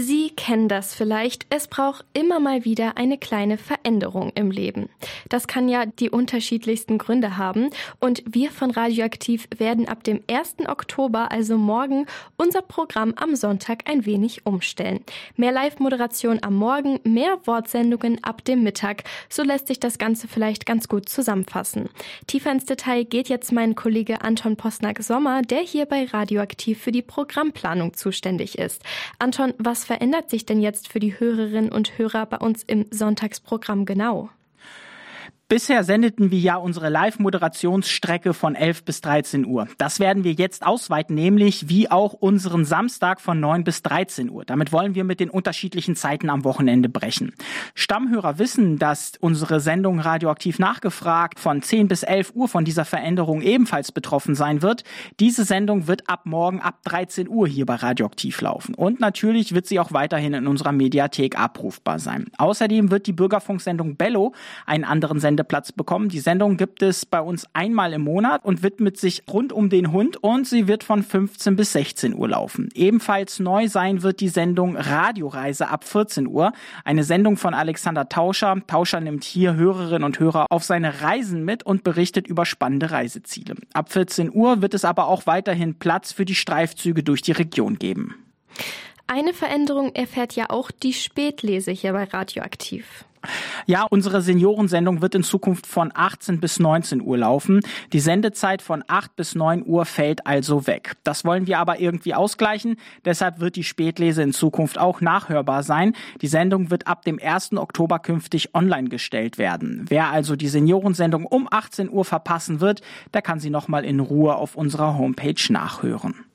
Sie kennen das vielleicht. Es braucht immer mal wieder eine kleine Veränderung im Leben. Das kann ja die unterschiedlichsten Gründe haben. Und wir von Radioaktiv werden ab dem 1. Oktober, also morgen, unser Programm am Sonntag ein wenig umstellen. Mehr Live-Moderation am Morgen, mehr Wortsendungen ab dem Mittag. So lässt sich das Ganze vielleicht ganz gut zusammenfassen. Tiefer ins Detail geht jetzt mein Kollege Anton Posnack-Sommer, der hier bei Radioaktiv für die Programmplanung zuständig ist. Anton, was verändert sich denn jetzt für die Hörerinnen und Hörer bei uns im Sonntagsprogramm genau? Bisher sendeten wir ja unsere Live-Moderationsstrecke von 11 bis 13 Uhr. Das werden wir jetzt ausweiten, nämlich wie auch unseren Samstag von 9 bis 13 Uhr. Damit wollen wir mit den unterschiedlichen Zeiten am Wochenende brechen. Stammhörer wissen, dass unsere Sendung Radioaktiv nachgefragt von 10 bis 11 Uhr von dieser Veränderung ebenfalls betroffen sein wird. Diese Sendung wird ab morgen ab 13 Uhr hier bei Radioaktiv laufen. Und natürlich wird sie auch weiterhin in unserer Mediathek abrufbar sein. Außerdem wird die Bürgerfunksendung Bello einen anderen Sender Sendeplatz bekommen. Die Sendung gibt es bei uns einmal im Monat und widmet sich rund um den Hund und sie wird von 15 bis 16 Uhr laufen. Ebenfalls neu sein wird die Sendung Radioreise ab 14 Uhr. Eine Sendung von Alexander Tauscher. Tauscher nimmt hier Hörerinnen und Hörer auf seine Reisen mit und berichtet über spannende Reiseziele. Ab 14 Uhr wird es aber auch weiterhin Platz für die Streifzüge durch die Region geben. Eine Veränderung erfährt ja auch die Spätlese hier bei Radioaktiv. Ja, unsere Seniorensendung wird in Zukunft von 18 bis 19 Uhr laufen. Die Sendezeit von 8 bis 9 Uhr fällt also weg. Das wollen wir aber irgendwie ausgleichen. Deshalb wird die Spätlese in Zukunft auch nachhörbar sein. Die Sendung wird ab dem 1. Oktober künftig online gestellt werden. Wer also die Seniorensendung um 18 Uhr verpassen wird, der kann sie nochmal in Ruhe auf unserer Homepage nachhören.